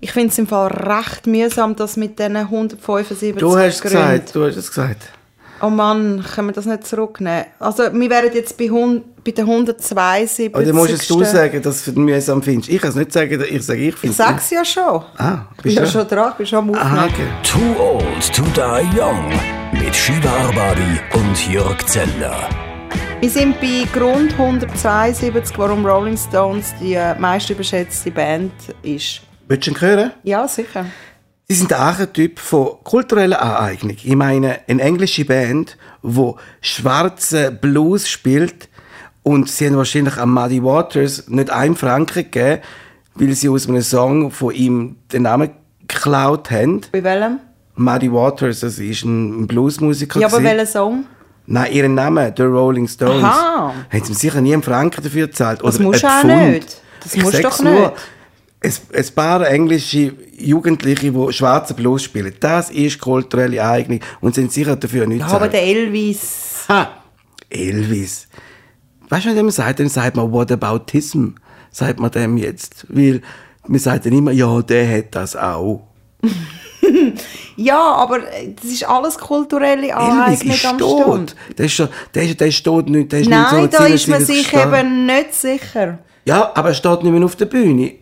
Ich finde es im Fall recht mühsam, dass mit diesen 175 Du hast es gesagt, du hast es gesagt. Oh Mann, können wir das nicht zurücknehmen? Also, wir wären jetzt bei, 100, bei den 172. Aber dann musst jetzt du sagen, dass du es mühsam findest. Ich kann es nicht sagen, ich sage, ich finde Ich sag's ja schon. Ah, Ich bin bist ja du? schon dran, ich bin schon am Aha, Aufnehmen. okay. Too Old to Die Young mit Shiva Arbari und Jörg Zeller. Wir sind bei Grund 172, warum Rolling Stones die äh, meist überschätzte Band ist. Willst du ihn hören? Ja, sicher. Sie sind der Archetyp von kultureller Aneignung. Ich meine, eine englische Band, die schwarze Blues spielt und sie haben wahrscheinlich an Muddy Waters nicht einen Franken gegeben, weil sie aus einem Song von ihm den Namen geklaut haben. Bei welchem? Muddy Waters, das ist ein Bluesmusiker. Ja, aber welcher Song? Nein, ihren Namen, The Rolling Stones. Aha. Haben sie sicher nie einen Franken dafür gezahlt. Das musst du auch Pfund. nicht. Das Ich musst doch nur, nicht. Ein paar englische Jugendliche, die schwarzen Blues spielen, das ist kulturelle Eignung und sind sicher dafür nicht Ja, aber der Elvis. Ha! Elvis. Weißt du, wenn man sagt, dann sagt man Whataboutism, sagt man dem jetzt. Weil man sagt dann immer, ja, der hat das auch. Ja, aber das ist alles kulturelle Aneignung am. Stund. Der ist, der, der ist tot nicht, der ist Nein, nicht da so ist man 77 sich eben nicht sicher. Ja, aber er steht nicht mehr auf der Bühne.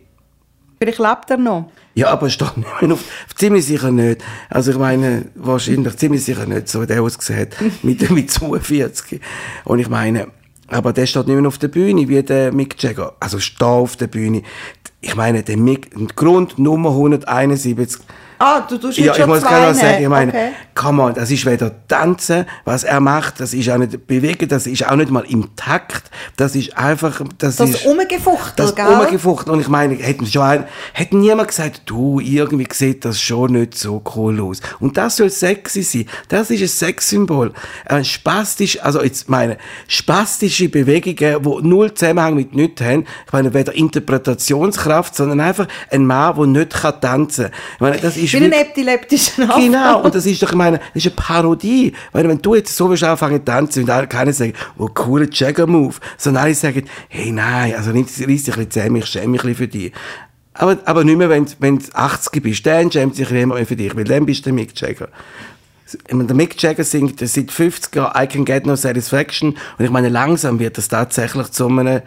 Vielleicht lebt er noch. Ja, aber er steht nicht mehr auf. Ziemlich sicher nicht. Also ich meine, wahrscheinlich ziemlich sicher nicht, so wie der ausgesehen hat, mit, mit 42. Und ich meine, aber der steht nicht mehr auf der Bühne, wie der Mick Jagger. Also steht auf der Bühne. Ich meine, der Mick, Grund Nummer 171, Ah, du tust jetzt ja, ich schon muss gerade sagen, ich meine, Okay. come on, das ist weder Tanzen, was er macht, das ist auch nicht bewegen, das ist auch nicht mal im Takt, das ist einfach, das, Das ist... Umgefuchtel, Das gell? Umgefuchtel. Und ich meine, hätten schon ein, hätte niemand gesagt, du, irgendwie sieht das schon nicht so cool aus. Und das soll sexy sein. Das ist ein Sexsymbol. Ein spastisch, also jetzt meine, spastische Bewegungen, die null Zusammenhang mit nichts haben. Ich meine, weder Interpretationskraft, sondern einfach ein Mann, der nicht kann tanzen kann. Ich meine, das ist Wie ein epileptischen Anfall. Genau, und das ist doch, ich meine, das ist eine Parodie. Weil wenn du jetzt so willst anfangen zu tanzen und alle keiner sagen, oh, cooler Jagger-Move, sondern alle sagen, hey, nein, also reiss dich ein bisschen zusammen, ich schäme mich ein bisschen für dich. Aber, aber nicht mehr, wenn, wenn du 80 bist, dann schämt sich niemand mehr für dich, weil dann bist du der Mick Jagger. Der Mick Jagger singt seit 50 Jahren I Can Get No Satisfaction und ich meine, langsam wird das tatsächlich zu einem,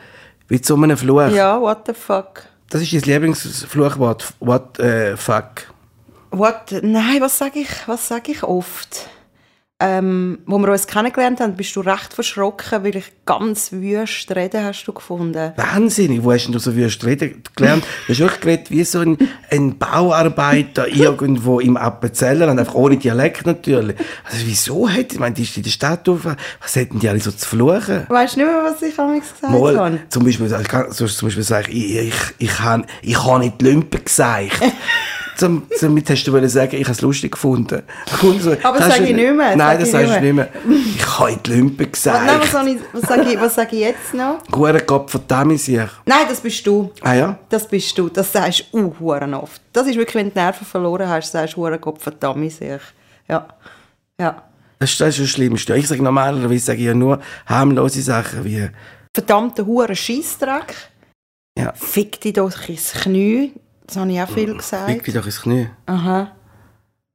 wie zu einem Fluch. Ja, what the fuck. Das ist dein Lieblingsfluchwort, what äh, fuck. What? Nein, was sage ich, was sag ich oft? Ähm, wo wir uns kennengelernt haben, bist du recht verschrocken, weil ich ganz wüst reden hast du gefunden. Wahnsinnig, wo hast denn du so wüst reden gelernt? Du hast wirklich geredet wie so ein, ein Bauarbeiter irgendwo im Appenzellerland, einfach ohne Dialekt natürlich. Also wieso hat, ich meine, die ist in der Stadt auf, was hätten die alle so zu fluchen? Weißt du nicht mehr, was ich amigs gesagt Mal, habe? zum Beispiel, ich kann, so, zum Beispiel sage ich, ich, ich, ich habe ich hab nicht die Lümpe gesagt. Zum, damit hast du wollen sagen, ich habe es lustig gefunden. Und so, Aber das sag hast ich nicht mehr, Nein, das ich sagst du nicht mehr. Ich habe in die Lümpe Was, nein, was, gesagt. ich, was sage ich, was sag ich jetzt noch? Guter Kopf, verdammt sich. Nein, das bist du. Ah ja? Das bist du. Das sagst du uh, oft. Das ist wirklich, wenn du die Nerven verloren hast, sagst du «Huren Gott verdammt sich». Ja. Ja. Das ist, das ist das Schlimmste. Ich sage normalerweise sage ich ja nur harmlose Sachen wie, Verdammter huren Scheissdreck. ja, Fick dich doch ins Knie. Das habe ich auch viel gesagt. dich doch ins Knie. Aha.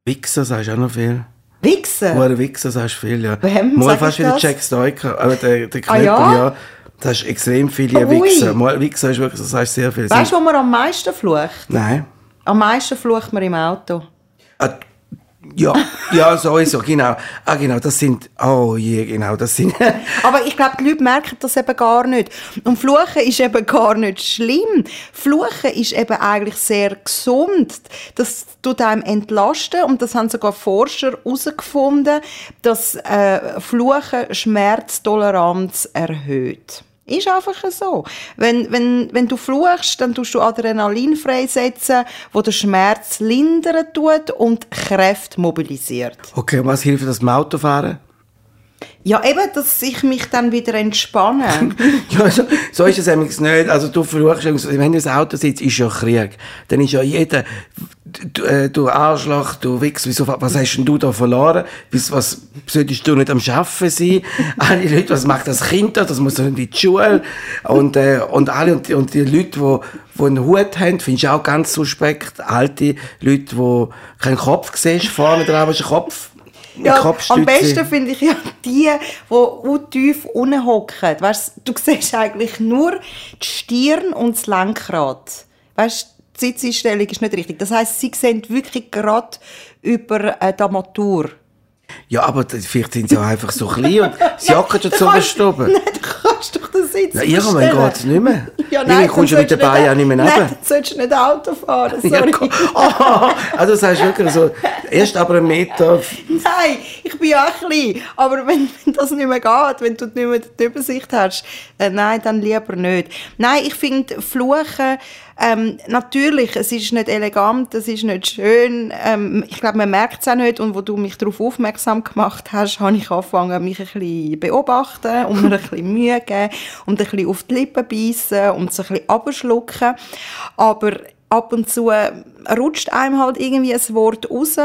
Wichser sagst du auch noch viel. Wichsen? Hure Wichser sagst du viel, ja. Wem Mal fast ich wie der das? Jack Stoiker, aber der, der Ah, Knöppel, ja? ja. Das ist extrem viele Ui. Wichser. Mal Wichser ist wirklich, das sagst sehr viel. Weißt du, wo man am meisten flucht? Nein. Am meisten flucht man im Auto. Ah, ja, ja, sowieso, genau. Ah, genau, das sind, oh je, genau, das sind, Aber ich glaube, die Leute merken das eben gar nicht. Und Fluchen ist eben gar nicht schlimm. Fluchen ist eben eigentlich sehr gesund. Das tut einem entlasten und das haben sogar Forscher herausgefunden, dass äh, Fluchen Schmerztoleranz erhöht. Ist einfach so. Wenn, wenn, wenn du fluchst, dann tust du Adrenalin freisetzen, wo der Schmerz lindern tut und Kräfte mobilisiert. okay, und was hilft das beim Autofahren? Ja, eben, dass ich mich dann wieder entspanne. Ja, so, so ist es nämlich nicht. Also du versuchst, wenn du ins Auto sitzt, ist ja Krieg. Dann ist ja jeder, du, äh, du Arschloch, du Wichs, wieso, was hast denn du da verloren? Was, was solltest du nicht am Schaffen sein? alle Leute, was macht das Kind da? Das muss doch in die Schule. Und, äh, und alle, und, die- und die Leute, die, die einen Hut haben, findest du auch ganz suspekt. Alte Leute, die keinen Kopf siehst, vorne dran ist ein Kopf. Ja, am besten finde ich ja die, die auch tief unten hocken. Weißt, du siehst eigentlich nur die Stirn und das Lenkrad. Weißt, die Sitzeinstellung ist nicht richtig. Das heisst, sie sehen wirklich gerade über äh, die Armatur. Ja, aber vielleicht sind sie auch einfach so klein und sie hocken schon Du kannst- oben. Nein, du kannst doch den Sitz Ja, irgendwann geht es nicht mehr. Ja, nein, kommst du mit den Beinen auch nicht mehr Nein, runter. dann sollst du nicht Auto fahren, Ja, sorry. ko- oh, also das heißt wirklich so, erst aber einen Meter. Nein, ich bin ja auch klein. Aber wenn, wenn das nicht mehr geht, wenn du nicht mehr die Übersicht hast, äh, nein, dann lieber nicht. Nein, ich finde Fluchen, ähm, natürlich, es ist nicht elegant, es ist nicht schön. Ähm, ich glaube, man merkt es auch nicht. Und wo du mich darauf aufmerksam gemacht hast, habe ich angefangen, mich ein bisschen beobachten und mir ein bisschen Mühe geben und ein bisschen auf die Lippen beißen und so ein bisschen abschlucken. Aber ab und zu äh, rutscht einem halt irgendwie ein Wort raus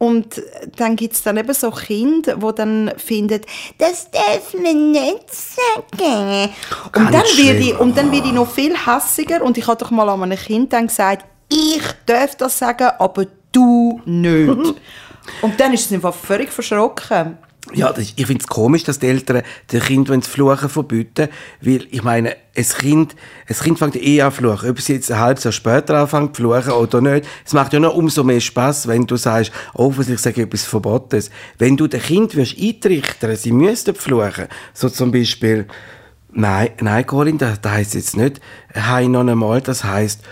und dann gibt's dann eben so Kinder, die dann finden, das darf man nicht sagen. Ganz Und dann, werde ich, und dann werde ich noch viel hässiger. Und ich habe doch mal an einem Kind dann gesagt, ich darf das sagen, aber du nicht. und dann ist es einfach völlig verschrocken. Ja, das, ich finde es komisch, dass die Eltern den Kindern das Fluchen verbieten weil ich meine, ein Kind, ein Kind fängt eh an zu fluchen. Ob sie jetzt ein halbes Jahr später anfängt zu fluchen oder nicht, es macht ja noch umso mehr Spaß, wenn du sagst, oh, offensichtlich sage ich etwas Verbotenes. Wenn du den Kind wirst eintrichtern, sie müssten fluchen, so zum Beispiel, nein, nein, Colin, das, das heisst jetzt nicht, hei noch einmal, das heisst,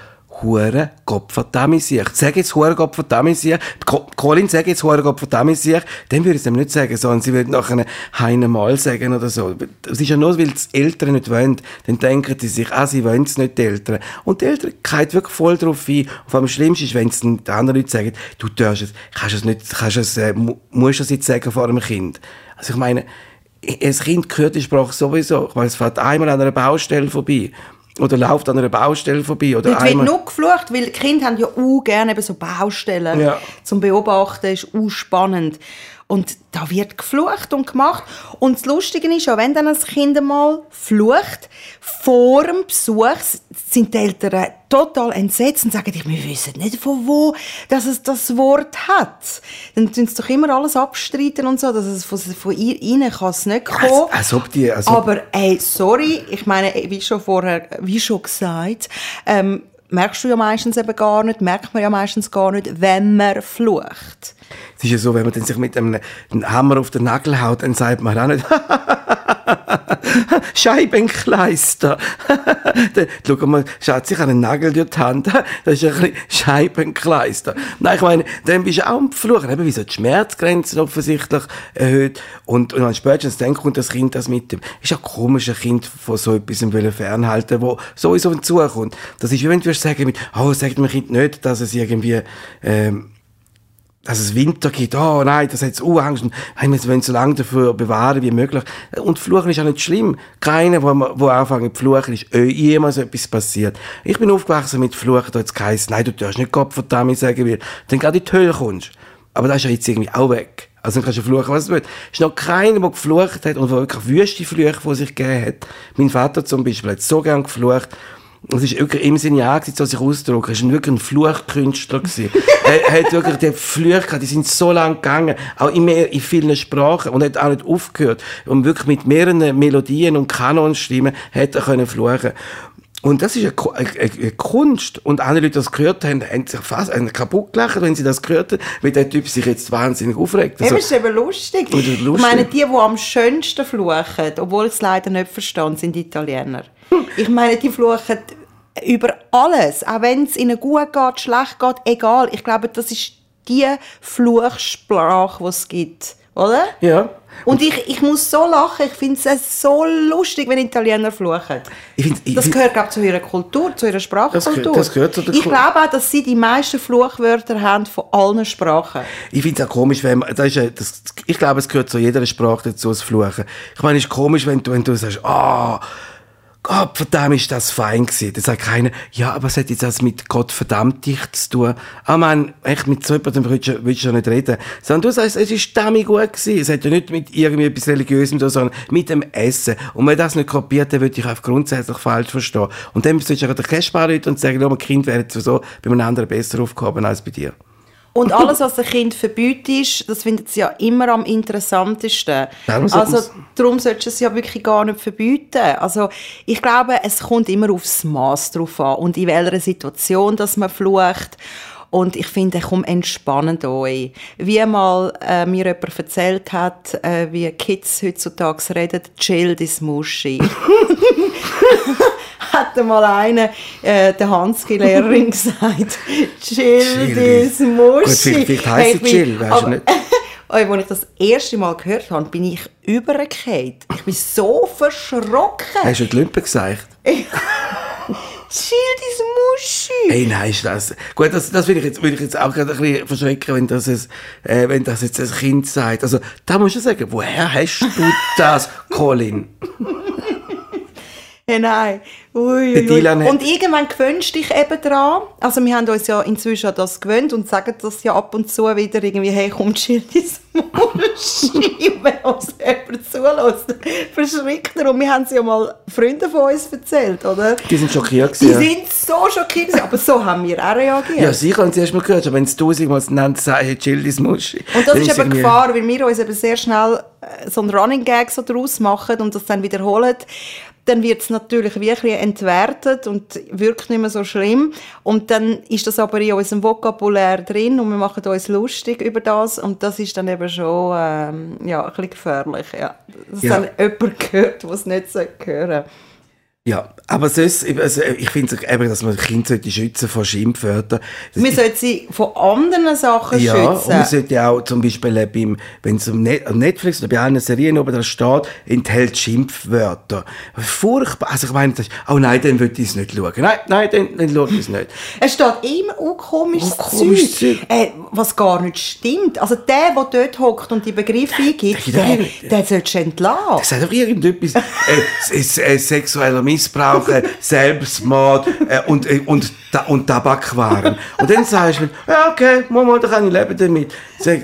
Hure Gottverdammt sich. Sag jetzt Hure Gottverdammt sich. Colin, sag jetzt Hure Gottverdammt sich. Dann würde ich es ihm nicht sagen, sondern sie würde nachher Heine Mal sagen oder so. Es ist ja nur, weil die Eltern nicht wollen. Dann denken sie sich, ah, sie wollen es nicht, die Eltern. Und die Eltern gehen wirklich voll drauf ein. Und vor allem Schlimmste ist, wenn es die anderen Leute sagen, du darfst es, kannst es nicht, kannst es, äh, mu- musst es jetzt sagen vor einem Kind. Also ich meine, ein Kind hört die Sprache sowieso. Meine, es fährt einmal an einer Baustelle vorbei. Oder läuft an einer Baustelle vorbei. Oder Dort wird einmal... nur geflucht, weil die Kinder haben ja auch gerne eben so Baustellen Ja. zum Beobachten, ist auch spannend. Und da wird geflucht und gemacht. Und das Lustige ist, auch wenn dann ein Kind mal flucht, vor dem Besuch sind die Eltern total entsetzt und sagen, wir wissen nicht von wo, dass es das Wort hat. Dann tun sie doch immer alles abstreiten und so, dass es von, von ihr ihnen kann es nicht kommen. Als, als ob die, als ob, Aber ey, sorry, ich meine, wie schon vorher, wie schon gesagt, ähm, merkst du ja meistens eben gar nicht, merkt man ja meistens gar nicht, wenn man flucht. Es ist ja so, wenn man sich mit einem, Hammer auf den Nagel haut, dann sagt man auch nicht, Scheibenkleister. schau mal, schaut sich einen Nagel durch die Hand, das ist ein bisschen Scheibenkleister. Nein, ich meine, dann bist du auch am Fluchen, eben wie so die Schmerzgrenzen offensichtlich erhöht und, und dann spätestens dann kommt das Kind das mit dem. Ist ja komisch, ein Kind von so etwas fernhalten, wo sowieso hinzukommt. Das ist wie wenn du sagen, mit, oh, sagt dem Kind nicht, dass es irgendwie, ähm, dass es Winter gibt, oh nein, das hat jetzt auch Angst, und hey, wir wollen so lange dafür bewahren wie möglich. Und Fluchen ist auch nicht schlimm. Keiner, wo, wo anfangen zu fluchen, ist äh, jemals etwas passiert. Ich bin aufgewachsen mit Fluchen, da hat es geheißen, nein, du darfst nicht Gott verdammt sagen, weil dann gerade in die Hölle kommst. Aber das ist ja jetzt irgendwie auch weg. Also dann kannst du fluchen, was du willst. Es ist noch keiner, der geflucht hat und wirklich wüste Flüche vor sich gegeben hat. Mein Vater zum Beispiel hat so gern geflucht, es ist wirklich im Sinne ja, so sich ausdrücken. Er war wirklich ein Fluchkünstler. er hat wirklich die Flüche gehabt, die sind so lang gegangen. Auch in, mehr, in vielen Sprachen. Und er hat auch nicht aufgehört. Und wirklich mit mehreren Melodien und Kanonstimmen hat er können fluchen. Und das ist eine, eine, Kunst. Und andere Leute, die das gehört haben, haben sich fast haben kaputt gelacht, wenn sie das gehört haben, weil der Typ sich jetzt wahnsinnig aufregt. Also, Eben, ist eben lustig. Das ist lustig. Ich meine, die, die am schönsten fluchen, obwohl ich es leider nicht verstehe, sind Italiener. Ich meine, die fluchen über alles. Auch wenn es ihnen gut geht, schlecht geht, egal. Ich glaube, das ist die Fluchsprache, die es gibt. Oder? ja. Und ich, ich muss so lachen, ich finde es so lustig, wenn Italiener fluchen. Ich find- ich das gehört, glaube zu ihrer Kultur, zu ihrer Sprachkultur. gehört- das gehört zu der ich glaube auch, dass sie die meisten Fluchwörter haben von allen Sprachen. Ich finde es auch komisch, wenn man, das ist, das, ich glaube, es gehört zu jeder Sprache dazu, das Fluchen. Ich meine, es ist komisch, wenn du, wenn du sagst, ah, Gott verdammt, ist das fein gewesen. Da sagt keiner, ja, aber es hat jetzt das mit Gott verdammt dich zu tun. Ah, man, echt, mit so jemandem willst du, willst du nicht reden. Sondern du sagst, es ist damit gut gewesen. Es hat ja nicht mit irgendwie etwas Religiösem zu tun, sondern mit dem Essen. Und wenn das nicht kopiert, dann würde ich einfach grundsätzlich falsch verstehen. Und dann solltest du den Kästbar und sagen, oh, mein Kind wäre so bei einem anderen besser aufgehoben als bei dir. Und alles, was ein Kind verbietet, das findet sie ja immer am interessantesten. Darum sollten also darum solltest du es ja wirklich gar nicht verbieten. Also ich glaube, es kommt immer aufs Maß drauf an und in welcher Situation, dass man flucht. Und ich finde, komm, entspannt euch. Wie mal äh, mir jemand erzählt hat, äh, wie Kids heutzutage reden, chill dis Muschi. hat mal einer, äh, der Hanski-Lehrerin gesagt, chill Chill dis dis- Muschi. Gut, vielleicht- vielleicht heisst es chill, weisst du nicht. Als ich das erste Mal gehört habe, bin ich übergefallen. Ich bin so verschrocken. Hast du die Lumpen gesagt? Chill dis Muschi. Hey, nein, ist das. Gut, das, das will ich jetzt, ich jetzt auch gerade ein bisschen verschrecken, wenn das, es, äh, wenn das jetzt ein Kind sagt. Also, da musst du sagen, woher hast du das, Colin? Ja, nein. Ui, ui, ui. Und irgendwann gewöhnst du dich eben dran. Also wir haben uns ja inzwischen das gewöhnt und sagen das ja ab und zu wieder irgendwie, hey, komm, chill dein. Und wenn uns jemand zulässt, verschrickt er. Und wir haben es ja mal Freunden von uns erzählt, oder? Die sind schockiert Die gewesen. ja. sind so schockiert, gewesen, aber so haben wir auch reagiert. Ja, sicher haben sie erst mal gehört, aber wenn es tausendmal nennt, sagen, hey, chill, das Muschi. Und das ist eben irgendwie- Gefahr, weil wir uns eben sehr schnell äh, so einen Running Gag so daraus machen und das dann wiederholen. Dann wird es natürlich wirklich entwertet und wirkt nicht mehr so schlimm. Und dann ist das aber in unserem Vokabular drin und wir machen uns lustig über das. Und das ist dann eben schon ähm, ja, ein bisschen gefährlich. Ja. Dass Ja. dann jemand hört, was es nicht hören sollte. Ja, aber sonst, also ich finde eben, dass man Kinder sollte schützen vor Schimpfwörtern. Das Wir sollten sie von anderen Sachen Ja, und schützen. man sollte auch zum Beispiel äh, beim, wenn es um Net Netflix oder bei allen Serien oben da steht, enthält Schimpfwörter. Furchtbar. Also ich meine, das ist, oh nein, dann würde ich es nicht schauen. Nein, nein, dann, dann schaue ich es nicht. Es steht immer auch komisches Auch komisches Zeug, äh, was gar nicht stimmt. Also der, der dort hockt und die Begriffe eingibt, der- der, der- der solltest du entlassen. Es sagt doch irgendetwas, äh, äh, sexueller Missbrauch, äh, Selbstmord äh, und, äh, und, Ta- und Tabakwaren. Und dann sagst du, ja okay, Mama, da kann ich leben damit. Sag.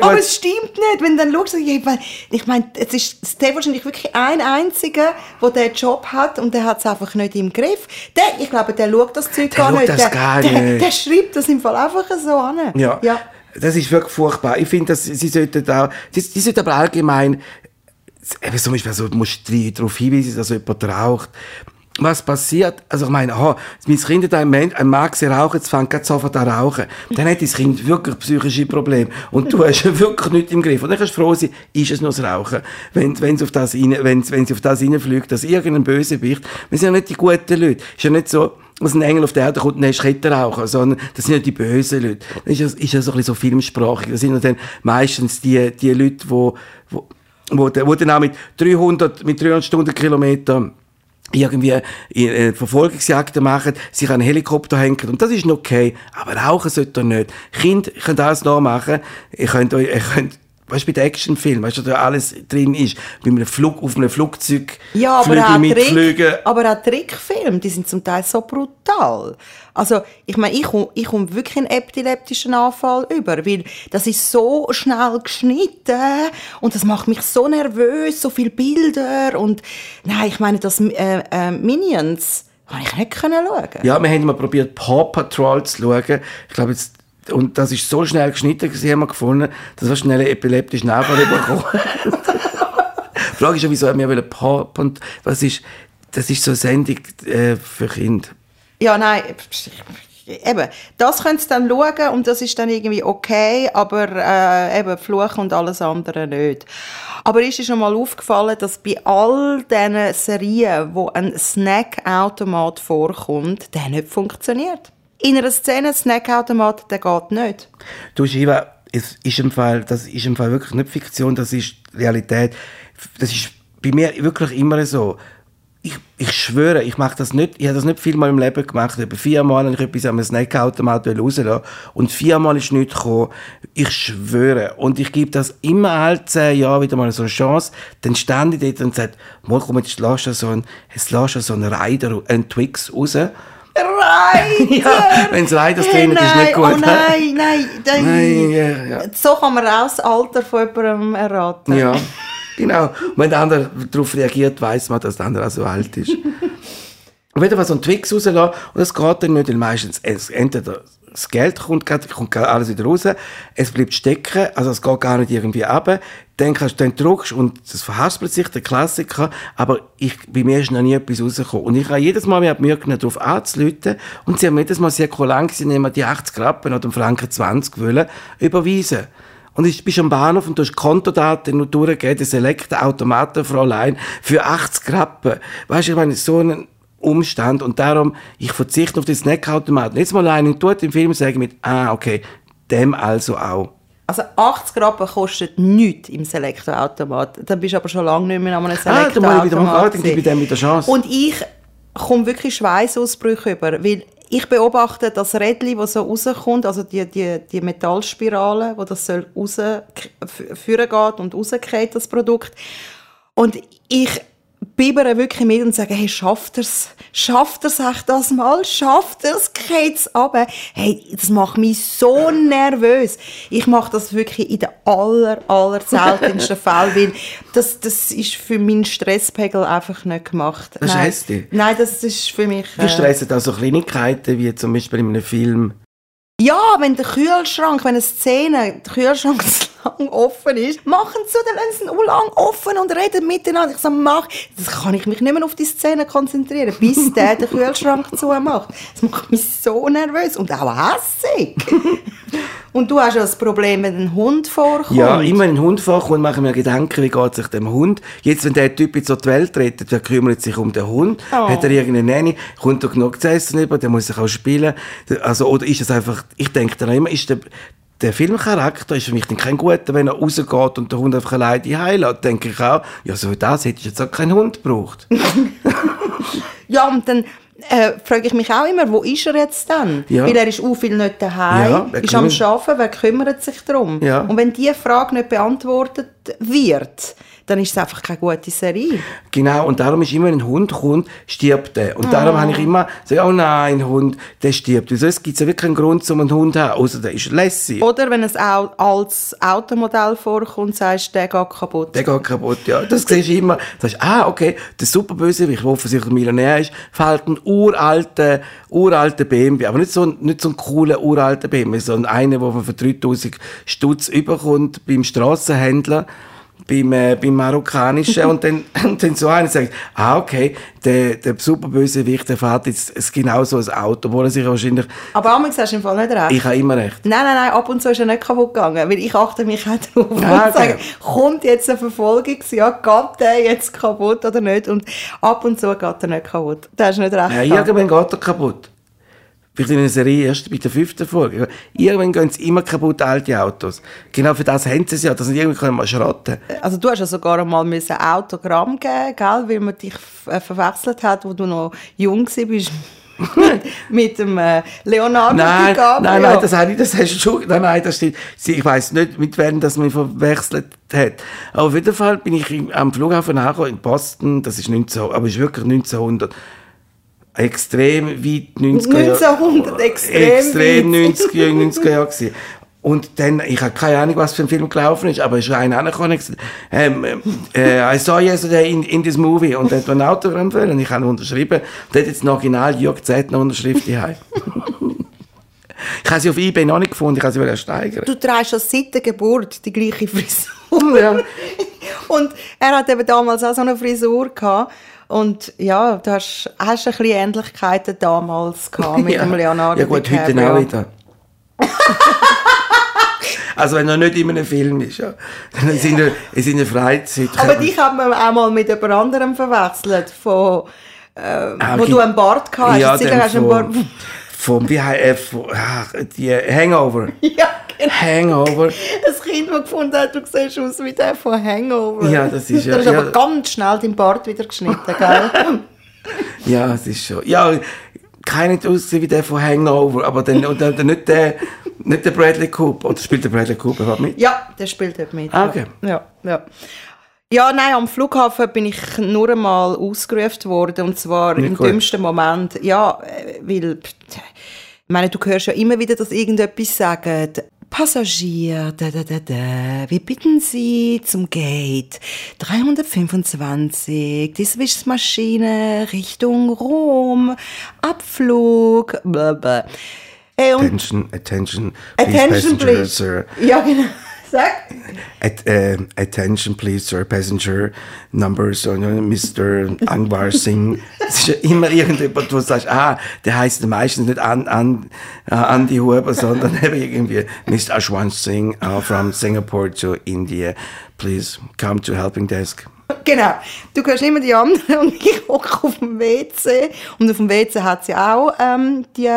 Aber es stimmt nicht, wenn du dann schaust, ich meine, ich meine, es ist ist wahrscheinlich wirklich ein einziger, der diesen Job hat und der hat es einfach nicht im Griff. Der, ich glaube, der schaut das Zeug gar nicht. das der, gar der, nicht. der schreibt das im Fall einfach so an. Ja. ja. Das ist wirklich furchtbar. Ich finde, dass sie sollten auch, die, die sollten aber allgemein, eben Beispiel, also, du musst darauf hinweisen, dass jemand raucht. Was passiert? Also, ich meine, aha, mein Kind hat ein, Mann, ein Mann gesehen rauchen, jetzt fängt gerade sofort an rauchen. Dann hat das Kind wirklich psychische Probleme. Und du hast wirklich nichts im Griff. Und dann kannst du froh sein, ist es noch das Rauchen. Wenn, wenn, sie auf das rein, wenn, wenn sie auf das reinfliegt, dass irgendein Bösewicht, wir sind ja nicht die guten Leute. Ist ja nicht so, dass ein Engel auf der Erde kommt und dann ist Kettenraucher, sondern das sind ja die bösen Leute. Das ist ja, ist ja so ein bisschen so filmsprachig. Das sind ja dann meistens die, die Leute, wo, wo, wo, dann- auch mit 300, mit 300 Stundenkilometern irgendwie äh, Verfolgungsjagden machen, sich an einen Helikopter hängen und das ist noch okay, aber rauchen sollte ihr nicht. Kinder können das nachmachen, ihr könnt euch, ihr könnt Weißt du, bei den Actionfilmen, weißt du, da alles drin ist, bei einem Flug, auf einem Flugzeug, Ja, aber auch, mitfliegen. Trick, aber auch Trickfilme, die sind zum Teil so brutal. Also, ich meine, ich komme ich komm wirklich einen epileptischen Anfall über, weil das ist so schnell geschnitten und das macht mich so nervös, so viele Bilder und nein, ich meine, das äh, äh, Minions habe ich nicht können schauen. Ja, wir haben mal probiert, Paw Patrol zu schauen. Ich glaube, jetzt, und das ist so schnell geschnitten, gewesen, haben gefunden, dass wir schnell einen epileptischen Anfall bekommen. Die Frage ist ja, wieso haben wir Paw Patrol, was ist, das ist so eine Sendung äh, für Kinder. Ja, nein, eben, das könnt ihr dann schauen und das ist dann irgendwie okay, aber äh, eben Fluchen und alles andere nicht. Aber ist dir schon mal aufgefallen, dass bei all diesen Serien, wo ein Snackautomat vorkommt, der nicht funktioniert? In einer Szene ein Snackautomat, der geht nicht. Du Shiva, es ist im Fall, das ist im Fall wirklich nicht Fiktion, das ist Realität. Das ist bei mir wirklich immer so. ich, ich schwöre, ich mache das nicht, ich habe das nicht viel mal im Leben gemacht. Etwa viermal habe ich etwas am Snackautomat rauslassen und viermal ist nichts gekommen. Ich schwöre. Und ich gebe das immer alle zehn Jahre wieder mal so eine Chance. Dann stand ich dort und mal komm, jetzt lass so einen, lass so einen Rider, einen Twix raus. Reiter! Ja, wenn es Rider drin ist, ist nicht gut. Oh nein, nein, nein. Nein, ja, ja. So kann man auch das Alter von jemandem erraten. Ja, genau. Und wenn der andere darauf reagiert, weiß man, dass der andere auch so alt ist. Und wenn er so einen Twix rauslassen, und das geht dann nicht, weil meistens es, entweder das Geld kommt, grad- kommt grad alles wieder raus, es bleibt stecken, also es geht gar nicht irgendwie ab. Dann, kannst, dann druckst und das verhaspelt sich, der Klassiker, aber ich, bei mir ist noch nie etwas rausgekommen. Und ich habe jedes Mal mir Mühe genommen, darauf anzuleuten und sie haben jedes Mal sehr kulant gewesen, nehmen die 80 Rappen oder Franken 20 wollen, überweisen. Und ich bist am Bahnhof und du hast Kontodaten nur durchgegeben, das Selekte Automatenfräulein für 80 Rappen. Weißt du, ich meine, so ein Umstand und darum, ich verzichte auf den Snackautomaten. Jetzt mal einen tut im Film sagen mit, ah, okay, dem also auch. Also 80 Rappen kostet nichts im Selektorautomat. Dann bist du aber schon lange nicht mehr an einem Ah, dann muss ich wieder mal Selektorautomat. fragen, dann gebe ich dem wieder Chance. Und ich komme wirklich Schweißausbrüche über, weil ich beobachte das Rädchen, das so rauskommt, also die, die, die Metallspirale, wo das soll raus, f- führen geht und rausgeht, das Produkt. Und ich bibere wirklich mit und sage, hey, schafft er's? Schafft er's echt das mal? Schafft er's? Geht's runter? Hey, das macht mich so nervös. Ich mache das wirklich in den aller, aller seltensten Fällen, weil das, das ist für meinen Stresspegel einfach nicht gemacht. Das Nein. heisst dich? Nein, das ist für mich... Du stressen auch so Kleinigkeiten, wie zum Beispiel in einem Film. Ja, wenn der Kühlschrank, wenn eine Szene, der Kühlschrank zu lang offen ist, machen sie dann lassen sie ihn lang offen und reden miteinander. Ich sage, mach, das kann ich mich nicht mehr auf die Szene konzentrieren, bis der den Kühlschrank zumacht. Das macht mich so nervös und auch hässig. und du hast ja das Problem, wenn ein Hund vorkommt. Ja, immer ein Hund vorkommt, mache ich mir Gedanken, wie geht sich dem Hund. Jetzt, wenn der Typ jetzt so die Welt rettet, wer kümmert sich um den Hund? Oh. Hat er irgendeine Nanny? Kommt da genug zu essen über? Der muss sich auch spielen. Also, oder ist es einfach, ich denke dann immer, ist der, der Filmcharakter ist für mich dann kein guter, wenn er rausgeht und der Hund einfach alleine die lässt. denke ich auch, ja, so wie das hätte ich jetzt auch keinen Hund gebraucht. Ja, und dann äh, frage ich mich auch immer, wo ist er jetzt dann? Ja. Weil er ist auch viel nicht daheim, Ja, ist am Arbeiten, wer kümmert sich darum? Ja. Und wenn diese Frage nicht beantwortet wird, dann ist es einfach keine gute Serie. Genau, und darum ist immer, ein Hund kommt, stirbt der. Und darum habe ich immer gesagt, oh nein, ein Hund, der stirbt. Wieso? Es gibt ja wirklich keinen Grund, um einen Hund zu haben, außer der ist lässig. Oder wenn es auch als Automodell vorkommt, sagst du, der geht kaputt. Der geht kaputt, ja. Das siehst du immer. Du sagst, ah, okay, der Superbösewicht, der offensichtlich Millionär ist, fällt ein uralter, uralter BMW. Aber nicht so, ein- nicht so ein cooler, uralter BMW, sondern einer, der man für 3000 Stutz überkommt beim Strassenhändler. Beim, äh, beim Marokkanischen und dann, und dann so einer sagt, ah, okay, der, der Superbösewicht, der fährt jetzt ein- genau so ein Auto, obwohl er sich wahrscheinlich, Aber Amix hast du im Fall nicht recht. ich habe immer recht. Nein, nein, nein, ab und zu ist er nicht kaputt gegangen, weil ich achte mich auch darauf Ah, und sage, okay. kommt jetzt eine Verfolgungsjagd, geht der jetzt kaputt oder nicht? Und ab und zu geht er nicht kaputt. Da hast du nicht recht. Ja, irgendwann geht er kaputt. Vielleicht in einer Serie erst bei der fünften Folge. Irgendwann gehen sie immer kaputt, alte Autos. Genau für das haben sie es ja, dass sie irgendwie können mal schrotten Also du hast ja sogar einmal ein Autogramm geben, gell, weil man dich äh, verwechselt hat, wo du noch jung warst. mit dem äh, Leonardo Nein, DiCaprio. nein, nein, das, habe ich, das hast du schon. Nein, nein, das stimmt. Ich weiß nicht, mit wem das mich verwechselt hat. Aber auf jeden Fall bin ich am Flughafen angekommen in Boston. Das ist 19, aber es ist wirklich 1900. Extrem weit 90er Jahre. 1900, extrem Extrem weit. 90er, Jahre, 90er Jahre gewesen. Und dann, ich habe keine Ahnung, was für ein Film gelaufen ist, aber ist einer angekommen und gesagt, ähm, äh, I saw yesterday in, in this movie. Und er hat ein Autogramm wollen und ich habe ihn unterschrieben. Und er hat jetzt ein Original Jörg Zettner Unterschrift hier. ich habe sie auf eBay noch nicht gefunden, ich habe sie steigern. Du trägst schon seit der Geburt die gleiche Frisur. Ja. Und er hat eben damals auch so eine Frisur gehabt. Und ja, du hast, hast ein bisschen Ähnlichkeiten damals gehabt mit ja. dem Leonardo Ja gut, heute auch wieder. also wenn er nicht in einem Film ist, ja. Dann ist in der, ist in der Freizeit. Aber dich hat man auch mal mit jemand anderem verwechselt, von, äh, Ah, wo du einen Bart gehabt hast. Ja, hast du einen Bart. vom, wie heißt, äh, von, ach, die Hangover. Ja. Hangover. Ein Kind, das gefunden hat, du siehst aus wie der von Hangover. Ja, das ist ja- Du hast aber ja. ganz schnell deinen Bart wieder geschnitten, gell? Ja, es ist schon. Ja, keiner aussehen wie der von Hangover, aber dann, und dann, dann nicht, der, nicht der Bradley Cooper. Oder spielt der Bradley Cooper überhaupt mit? Ja, der spielt dort mit. Ah, okay. Ja, ja. Ja, nein, am Flughafen bin ich nur einmal ausgerufen worden, und zwar Nicht im gut. dümmsten Moment. Ja, äh, weil, ich meine, du hörst ja immer wieder, dass irgendetwas sagen. Passagier, da, da, da, da, wir bitten Sie zum Gate 325, die Swiss-Maschine Richtung Rom, Abflug, bla, bla. Hey, und Attention, attention, please, Attention, please. Ja, genau. Sag. At, äh, attention, please, sir, passenger, number, so, ne, Mr. Angbar Singh. Es ist ja immer irgendjemand, wo du sagst, ah, der heißt meistens nicht an, an, äh, Andy Huber, sondern irgendwie Mr. Ashwan Singh uh, from Singapore to India. Please come to helping desk. Genau. Du hörst immer die anderen und ich hocke auf dem WC. Und auf dem WC hat sie auch ähm, die,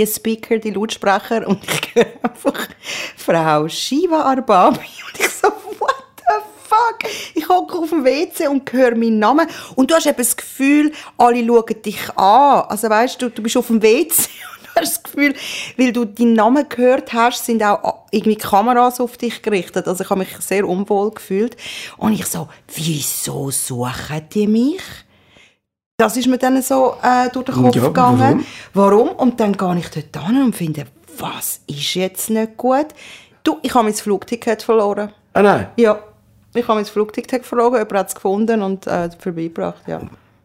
die Speaker, die Lautsprecher. Und ich höre einfach Frau Shiva Arbabi. Und ich so, what the fuck? Ich hocke auf dem WC und höre meinen Namen. Und du hast eben das Gefühl, alle schauen dich an. Also weißt du, du bist auf dem WC und du hast das Gefühl, weil du deinen Namen gehört hast, sind auch irgendwie Kameras auf dich gerichtet. Also ich habe mich sehr unwohl gefühlt. Und ich so, wieso suchen die mich? Das ist mir dann so äh, durch den Kopf Ja, gegangen. Warum? Und dann gehe ich dort hin und finde, was ist jetzt nicht gut? Du, ich habe mein Flugticket verloren. Ah, nein. Ja, ich habe mein Flugticket verloren, jemand hat es gefunden und äh, vorbeigebracht, ja.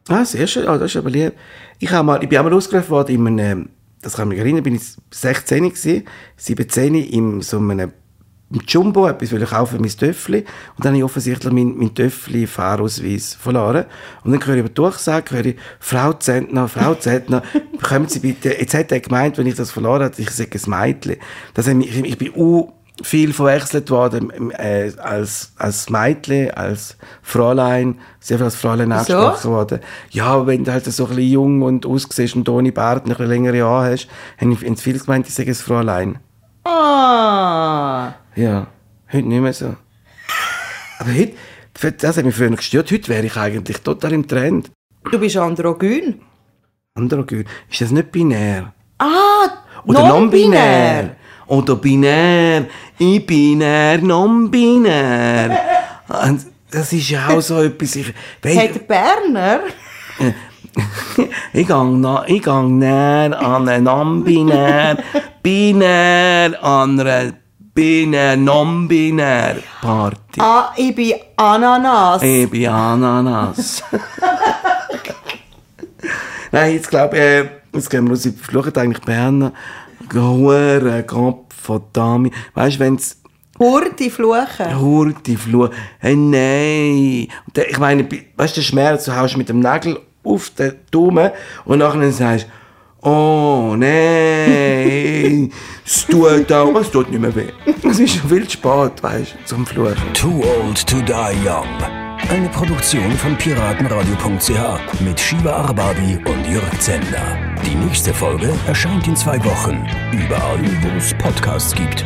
Ah, sehr schön. Ah, das ist aber lieb. Ich, hab mal, ich bin einmal ausgerufen worden in einem, das kann ich mich erinnern, bin ich 16 gewesen, 17 in so einem im Jumbo, etwas will ich kaufen, mein Töffli. Und dann habe ich offensichtlich mein, mein Töffli-Fahrausweis verloren. Und dann höre ich über die Durchsage, höre ich, Frau Zentner, Frau Zentner, kommen Sie bitte, jetzt hat er gemeint, wenn ich das verloren habe, ich sage ein Mädchen. Das hat mich, ich, ich bin u viel verwechselt worden äh, als, als Mädchen, als Fräulein, sehr viel als Fräulein angesprochen worden. Ja, wenn du halt so ein bisschen jung und aussiehst und ohne Bart und ein bisschen längere Haare hast, haben ich ins viel gemeint, ich sage ein Fräulein. Ah, Ja, heute nicht mehr so. Aber heute, das hat mich früher gestört, heute wäre ich eigentlich total im Trend. du bist androgyn. Androgyn. Ist das nicht binär? Ah, Oder non-binär? Oder binär, ich binär, non-binär. Das ist ja auch so etwas. Ich, Hat Berner? ich gang, na, ich gang näher an eine non-binär, binär an eine binär, non-binär Party. Ah, ich bin Ananas. Ich bin Ananas. Nein, jetzt glaube ich, äh, jetzt gehen wir raus. Ich fluche eigentlich Berner. Hure Kopf von Dami. Weißt du, wenn es Hurti fluchen. Hurti Fluch. Hey, nein. Ich meine, weißt du, der Schmerz, du haust mit dem Nagel auf den Daumen und nachher sagst oh nein, es tut auch, aber es tut nicht mehr weh. Es ist schon viel spät, weißt du, zum Fluchen. Too Old to Die Young. Eine Produktion von piratenradio.ch mit Shiva Arbabi und Jörg Zender. Die nächste Folge erscheint in zwei Wochen. Überall, wo es Podcasts gibt.